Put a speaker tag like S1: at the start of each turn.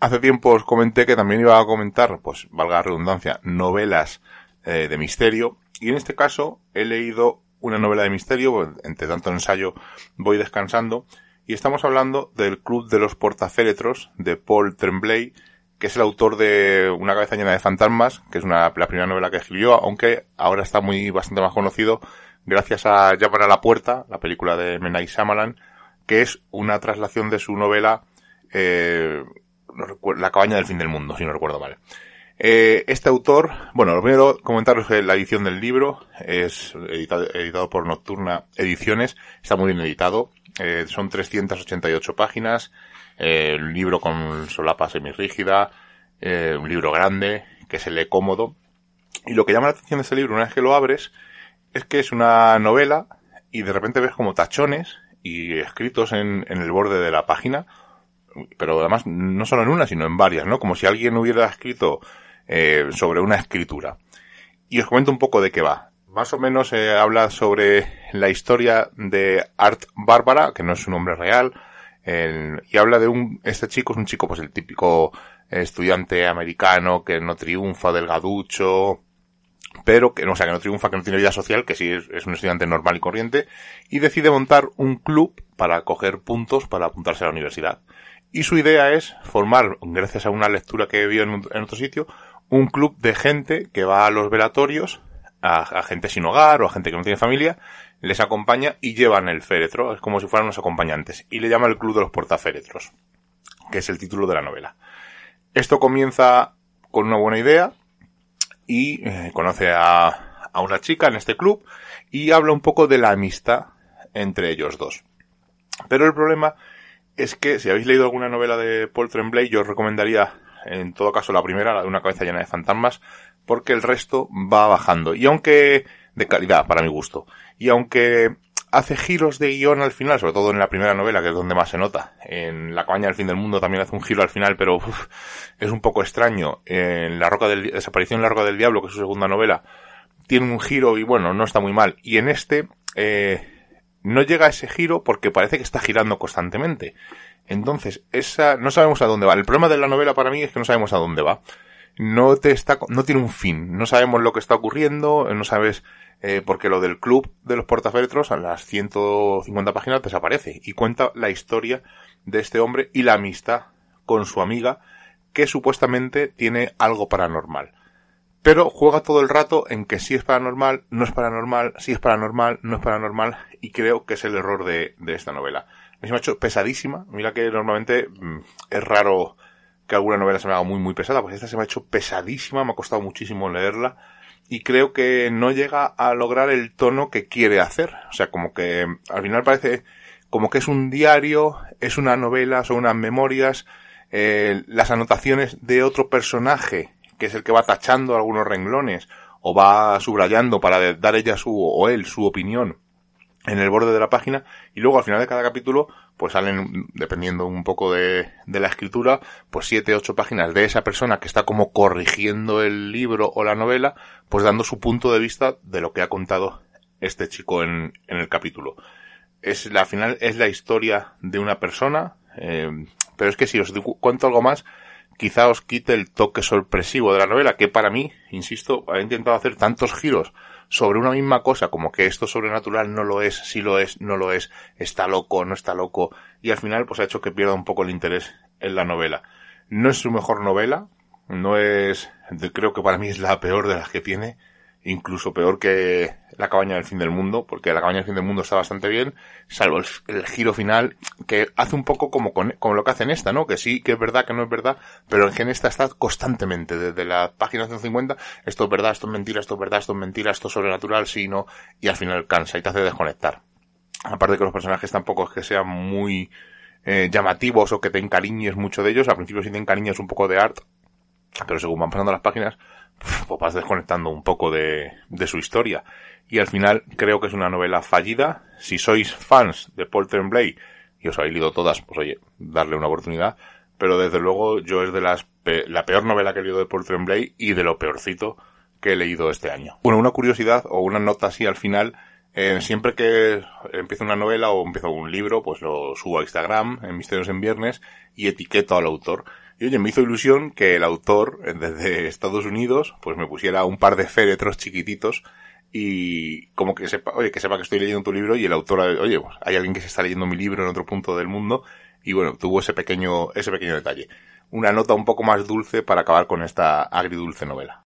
S1: Hace tiempo os comenté que también iba a comentar, pues valga la redundancia, novelas eh, de misterio. Y en este caso he leído una novela de misterio, pues, entre tanto ensayo voy descansando. Y estamos hablando del Club de los Portaféretros de Paul Tremblay, que es el autor de Una cabeza llena de fantasmas, que es una, la primera novela que escribió, aunque ahora está muy bastante más conocido gracias a Llamar a la puerta, la película de M. Night Shyamalan, que es una traslación de su novela eh, La cabaña del fin del mundo, si no recuerdo mal. Eh, este autor, bueno, lo primero comentaros que la edición del libro es editado, editado por Nocturna Ediciones, está muy bien editado, eh, son 388 páginas, eh, un libro con solapa semirrígida, eh, un libro grande, que se lee cómodo, y lo que llama la atención de este libro una vez que lo abres, es que es una novela y de repente ves como tachones y escritos en, en el borde de la página, pero además no solo en una, sino en varias, ¿no? Como si alguien hubiera escrito eh, sobre una escritura. Y os comento un poco de qué va. Más o menos eh, habla sobre la historia de Art Bárbara, que no es su nombre real, el- y habla de un, este chico es un chico pues el típico estudiante americano que no triunfa, delgaducho, pero que no, sea, que no triunfa, que no tiene vida social, que sí es un estudiante normal y corriente, y decide montar un club para coger puntos para apuntarse a la universidad. Y su idea es formar, gracias a una lectura que vio en, en otro sitio, un club de gente que va a los velatorios, a, a gente sin hogar o a gente que no tiene familia, les acompaña y llevan el féretro, es como si fueran los acompañantes, y le llama el Club de los Portaféretros, que es el título de la novela. Esto comienza con una buena idea, y eh, conoce a, a una chica en este club y habla un poco de la amistad entre ellos dos. Pero el problema es que si habéis leído alguna novela de Paul Tremblay, yo os recomendaría en todo caso la primera, la de una cabeza llena de fantasmas, porque el resto va bajando. Y aunque de calidad, para mi gusto, y aunque hace giros de guion al final, sobre todo en la primera novela, que es donde más se nota, en La cabaña del fin del mundo también hace un giro al final, pero uf, es un poco extraño. En La roca del desaparición en la roca del diablo, que es su segunda novela, tiene un giro y bueno, no está muy mal. Y en este, eh, no llega a ese giro porque parece que está girando constantemente. Entonces, esa, no sabemos a dónde va. El problema de la novela para mí es que no sabemos a dónde va. No te está, no tiene un fin. No sabemos lo que está ocurriendo, no sabes, eh, porque lo del club de los portaféretros a las 150 páginas desaparece y cuenta la historia de este hombre y la amistad con su amiga que supuestamente tiene algo paranormal. Pero juega todo el rato en que sí es paranormal, no es paranormal, sí es paranormal, no es paranormal, y creo que es el error de, de esta novela. Me ha hecho pesadísima. Mira que normalmente mm, es raro que alguna novela se me haga muy, muy pesada, pues esta se me ha hecho pesadísima, me ha costado muchísimo leerla, y creo que no llega a lograr el tono que quiere hacer. O sea, como que mm, al final parece como que es un diario, es una novela, son unas memorias, eh, las anotaciones de otro personaje, que es el que va tachando algunos renglones, o va subrayando para dar ella su, o él su opinión en el borde de la página, y luego al final de cada capítulo, pues salen, dependiendo un poco de, de la escritura, pues siete, ocho páginas de esa persona que está como corrigiendo el libro o la novela, pues dando su punto de vista de lo que ha contado este chico en, en el capítulo. Es la al final es la historia de una persona, eh, pero es que si os cuento algo más, quizá os quite el toque sorpresivo de la novela, que para mí, insisto, ha intentado hacer tantos giros sobre una misma cosa, como que esto sobrenatural no lo es, sí lo es, no lo es, está loco, no está loco, y al final pues ha hecho que pierda un poco el interés en la novela. No es su mejor novela, no es, creo que para mí es la peor de las que tiene, incluso peor que La cabaña del fin del mundo, porque La cabaña del fin del mundo está bastante bien, salvo el, giro final, que hace un poco como, con, como lo que hace en esta, ¿no? Que sí, que es verdad, que no es verdad, pero en esta está constantemente, desde la página 150, esto es verdad, esto es mentira, esto es verdad, esto es mentira, esto es sobrenatural, sí, no, y al final cansa y te hace desconectar. Aparte que los personajes tampoco es que sean muy eh, llamativos o que te encariñes mucho de ellos, al principio sí te encariñas un poco de art, pero según van pasando las páginas, pues vas desconectando un poco de, su historia. Y al final creo que es una novela fallida. Si sois fans de Paul Tremblay y os habéis leído todas, pues oye, darle una oportunidad. Pero desde luego yo es de las la peor novela que he leído de Paul Tremblay y de lo peorcito que he leído este año. Bueno, una curiosidad o una nota así al final. Eh, siempre que empiezo una novela o empiezo un libro, pues lo subo a Instagram en Misterios en Viernes y etiqueto al autor. Y oye, me hizo ilusión que el autor, desde Estados Unidos, pues me pusiera un par de féretros chiquititos y como que sepa, oye, que sepa que estoy leyendo tu libro y el autor, oye, pues hay alguien que se está leyendo mi libro en otro punto del mundo y bueno, tuvo ese pequeño, ese pequeño detalle. Una nota un poco más dulce para acabar con esta agridulce novela.